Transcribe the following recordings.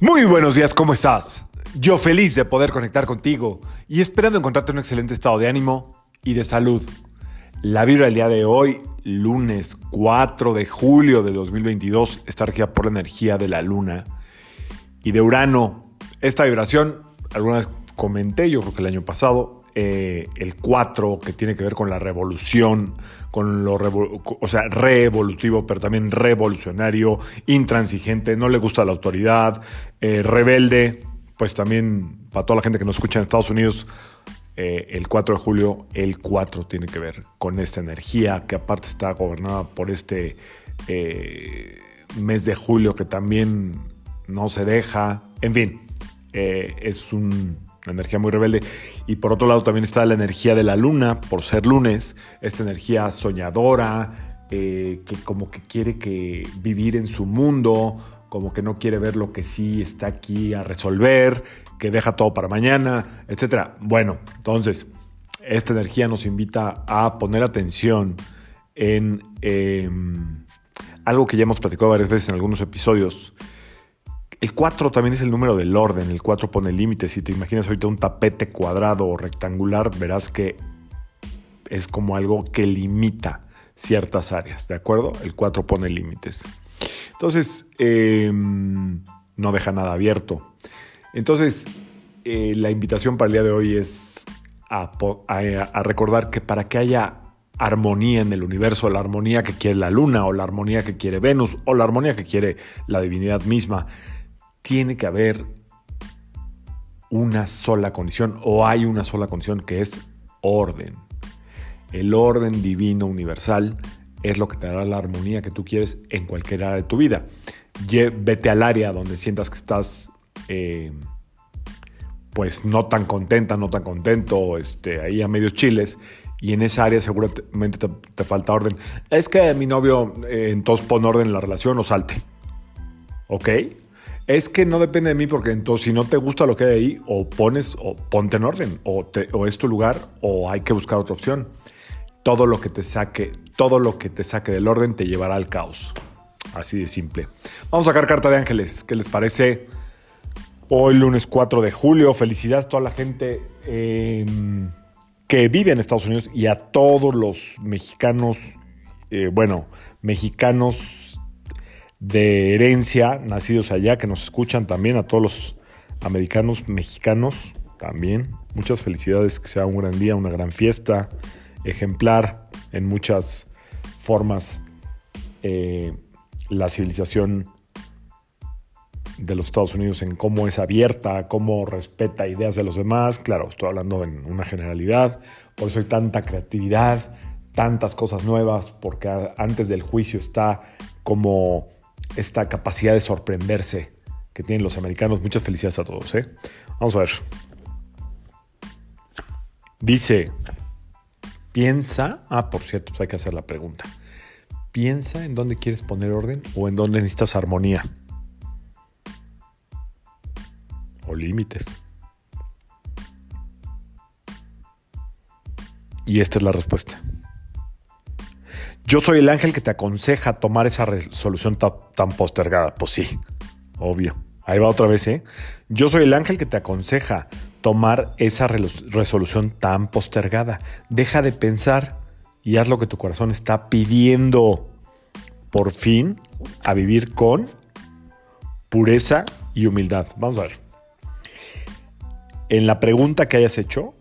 Muy buenos días, ¿cómo estás? Yo feliz de poder conectar contigo y esperando encontrarte en un excelente estado de ánimo y de salud. La vibra del día de hoy, lunes 4 de julio de 2022, está regida por la energía de la luna y de Urano. Esta vibración, alguna vez comenté, yo creo que el año pasado, eh, el 4, que tiene que ver con la revolución, con lo o sea, revolutivo, pero también revolucionario, intransigente, no le gusta la autoridad, eh, rebelde, pues también para toda la gente que nos escucha en Estados Unidos, eh, el 4 de julio, el 4 tiene que ver con esta energía que aparte está gobernada por este mes de julio que también no se deja, en fin, es un energía muy rebelde. Y por otro lado también está la energía de la luna, por ser lunes, esta energía soñadora, eh, que como que quiere que vivir en su mundo, como que no quiere ver lo que sí está aquí a resolver, que deja todo para mañana, etc. Bueno, entonces, esta energía nos invita a poner atención en em, algo que ya hemos platicado varias veces en algunos episodios, el 4 también es el número del orden, el 4 pone límites. Si te imaginas ahorita un tapete cuadrado o rectangular, verás que es como algo que limita ciertas áreas, ¿de acuerdo? El 4 pone límites. Entonces, em, no deja nada abierto. Entonces, eh, la invitación para el día de hoy es a, a recordar que para que haya armonía en el universo, la armonía que quiere la luna o la armonía que quiere Venus o la armonía que quiere la divinidad misma, tiene que haber una sola condición o hay una sola condición que es orden. El orden divino universal es lo que te dará la armonía que tú quieres en cualquier área de tu vida. Vete al área donde sientas que estás eh, pues no tan contenta, no tan contento, este, ahí a medios chiles, y en esa área seguramente te, falta orden. Es que mi novio eh, entonces pone orden en la relación o salte. ¿Ok? Es que no depende de mí porque entonces si no te gusta lo que hay ahí, o pones, o ponte en orden, o, o es tu lugar, o hay que buscar otra opción. Todo lo que te saque, todo lo que te saque del orden te llevará al caos. Así de simple. Vamos a sacar carta de ángeles. ¿Qué les parece? Hoy lunes 4 de julio. Felicidades a toda la gente em, que vive en Estados Unidos y a todos los mexicanos, eh, bueno, mexicanos de herencia, nacidos allá, que nos escuchan también, a todos los americanos, mexicanos también. Muchas felicidades, que sea un gran día, una gran fiesta, ejemplar en muchas formas eh, la civilización de los Estados Unidos en cómo es abierta, cómo respeta ideas de los demás. Claro, estoy hablando en una generalidad, por eso hay tanta creatividad, tantas cosas nuevas, porque antes del juicio está como esta capacidad de sorprenderse que tienen los americanos. Muchas felicidades a todos. ¿eh? Vamos a ver. Dice, piensa, ah, por cierto, pues hay que hacer la pregunta. Piensa en dónde quieres poner orden o en dónde necesitas armonía. O límites. Y esta es la respuesta. Yo soy el ángel que te aconseja tomar esa resolución tan postergada. Pues sí, obvio. Ahí va otra vez, ¿eh? Yo soy el ángel que te aconseja tomar esa resolución tan postergada. Deja de pensar y haz lo que tu corazón está pidiendo. Por fin, a vivir con pureza y humildad. Vamos a ver. En la pregunta que hayas hecho,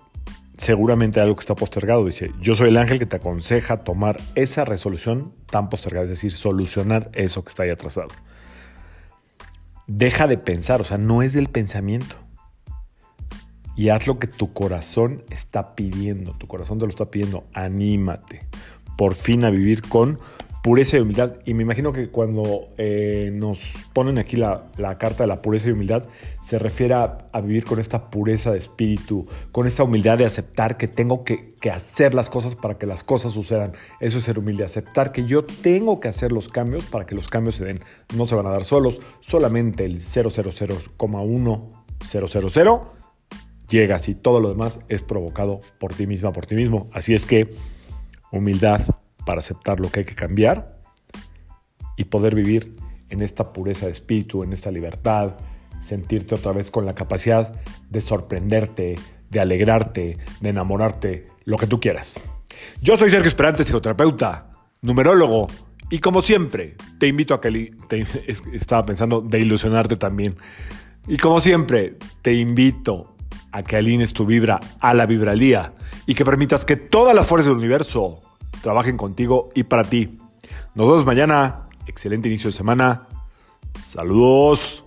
seguramente algo que está postergado. Dice, yo soy el ángel que te aconseja tomar esa resolución tan postergada, es decir, solucionar eso que está ahí atrasado. Deja de pensar, o sea, no es del pensamiento. Y haz lo que tu corazón está pidiendo, tu corazón te lo está pidiendo, anímate por fin a vivir con pureza y humildad. Y me imagino que cuando eh, nos ponen aquí la, carta de la pureza y humildad, se refiere a, vivir con esta pureza de espíritu, con esta humildad de aceptar que tengo que, hacer las cosas para que las cosas sucedan. Eso es ser humilde, aceptar que yo tengo que hacer los cambios para que los cambios se den. No se van a dar solos, solamente el 000,1000 llega así. Todo lo demás es provocado por ti misma, por ti mismo. Así es que humildad, para aceptar lo que hay que cambiar y poder vivir en esta pureza de espíritu, en esta libertad, sentirte otra vez con la capacidad de sorprenderte, de alegrarte, de enamorarte, lo que tú quieras. Yo soy Sergio Esperante, psicoterapeuta, numerólogo, y como siempre, te invito a que... estaba pensando de ilusionarte también. Y como siempre, te invito a que alines tu vibra a la vibralía y que permitas que todas las fuerzas del universo trabajen contigo y para ti. Nos vemos mañana. Excelente inicio de semana. Saludos.